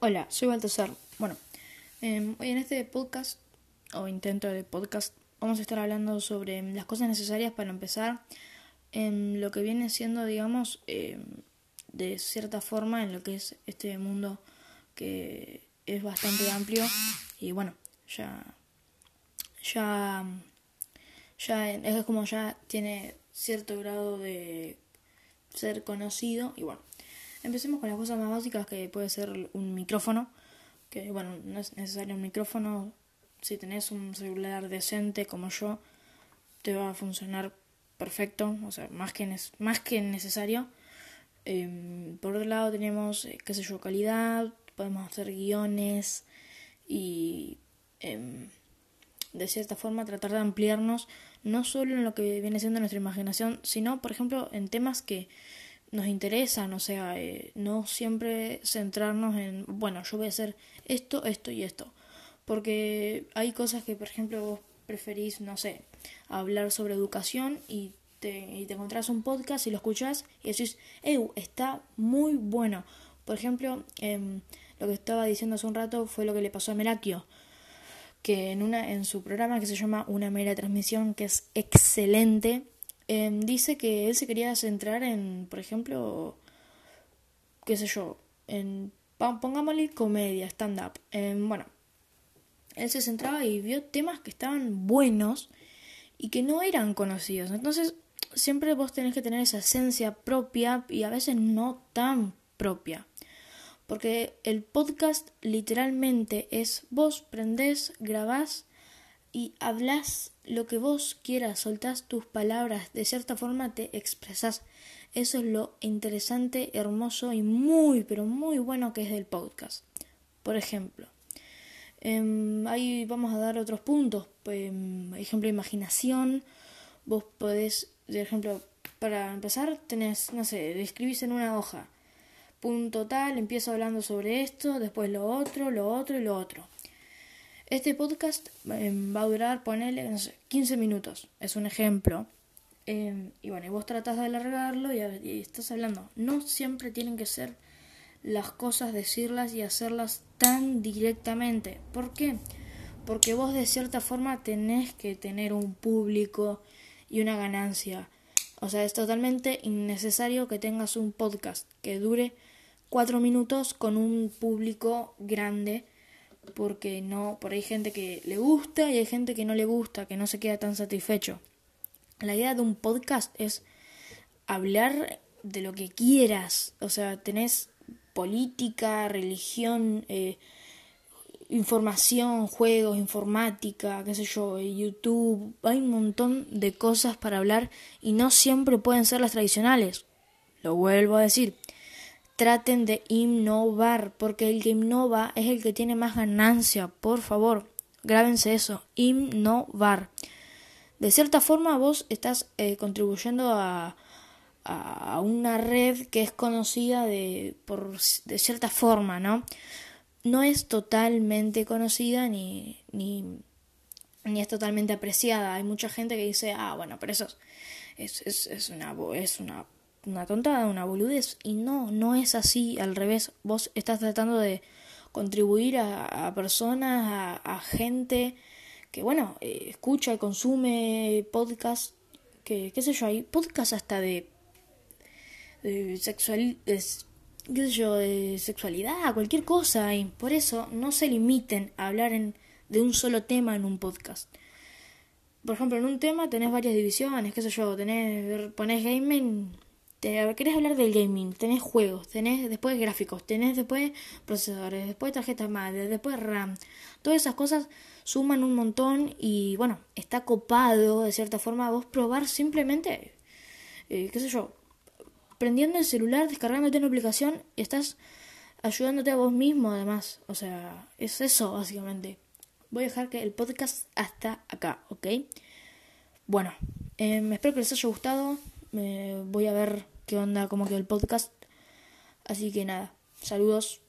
Hola, soy Baltasar. Bueno, eh, hoy en este podcast, o intento de podcast, vamos a estar hablando sobre las cosas necesarias para empezar en lo que viene siendo, digamos, eh, de cierta forma en lo que es este mundo que es bastante amplio y bueno, ya, ya, ya es como ya tiene cierto grado de ser conocido y bueno, Empecemos con las cosas más básicas que puede ser un micrófono, que bueno, no es necesario un micrófono, si tenés un celular decente como yo, te va a funcionar perfecto, o sea, más que, más que necesario. Em, por otro lado tenemos, eh, qué sé yo, calidad, podemos hacer guiones y em, de cierta forma tratar de ampliarnos no solo en lo que viene siendo nuestra imaginación, sino, por ejemplo, en temas que nos interesan, o sea, eh, no siempre centrarnos en, bueno, yo voy a hacer esto, esto y esto, porque hay cosas que, por ejemplo, vos preferís, no sé, hablar sobre educación y te, y te encontrás un podcast y lo escuchás y decís, ¡Ew! Está muy bueno. Por ejemplo, em, lo que estaba diciendo hace un rato fue lo que le pasó a Merakio, que en, una, en su programa que se llama Una mera transmisión, que es excelente, Em, dice que él se quería centrar en, por ejemplo, qué sé yo, en, pongámosle comedia, stand-up. Em, bueno, él se centraba y vio temas que estaban buenos y que no eran conocidos. Entonces, siempre vos tenés que tener esa esencia propia y a veces no tan propia. Porque el podcast literalmente es vos prendés, grabás y hablas lo que vos quieras, soltás tus palabras, de cierta forma te expresás. Eso es lo interesante, hermoso y muy, pero muy bueno que es del podcast. Por ejemplo, eh, ahí vamos a dar otros puntos. Eh, ejemplo, imaginación. Vos podés, por ejemplo, para empezar, tenés, no sé, escribís en una hoja. Punto tal, empiezo hablando sobre esto, después lo otro, lo otro y lo otro. Este podcast em, va a durar, ponele, no sé, 15 minutos. Es un ejemplo. Em, y bueno, y vos tratás de alargarlo y, y, estás hablando. No siempre tienen que ser las cosas, decirlas y hacerlas tan directamente. ¿Por qué? Porque vos de cierta forma tenés que tener un público y una ganancia. O sea, es totalmente innecesario que tengas un podcast que dure cuatro minutos con un público grande porque no, por ahí hay gente que le gusta y hay gente que no le gusta, que no se queda tan satisfecho. La idea de un podcast es hablar de lo que quieras, o sea, tenés política, religión, eh, información, juegos, informática, qué sé yo, YouTube, hay un montón de cosas para hablar y no siempre pueden ser las tradicionales. Lo vuelvo a decir, traten de innovar, porque el que innova es el que tiene más ganancia, por favor, grábense eso, innovar. De cierta forma vos estás eh, contribuyendo a, a, una red que es conocida de, por, de cierta forma, ¿no? No es totalmente conocida ni, ni, ni es totalmente apreciada. Hay mucha gente que dice, ah, bueno, pero eso es, es, es, una, es una una tontada, una boludez. Y no, no es así, al revés. Vos estás tratando de contribuir a, personas, a, gente que, bueno, eh, escucha y consume podcast, que, qué sé yo, hay podcast hasta de, de sexual, qué sé yo, de sexualidad, cualquier cosa. Y por eso no se limiten a hablar en, de un solo tema en un podcast. Por ejemplo, en un tema tenés varias divisiones, qué sé yo, tenés, ponés gaming te, querés hablar del gaming, tenés juegos, tenés después gráficos, tenés después procesadores, después tarjetas madre, después RAM. Todas esas cosas suman un montón y bueno, está copado de cierta forma vos probar simplemente, eh, qué sé yo, prendiendo el celular, descargándote una aplicación y estás ayudándote a vos mismo además. O sea, es eso básicamente. Voy a dejar que el podcast hasta acá, ¿ok? Bueno, eh, espero que les haya gustado me voy a ver qué onda, como que el podcast. Así que nada, saludos.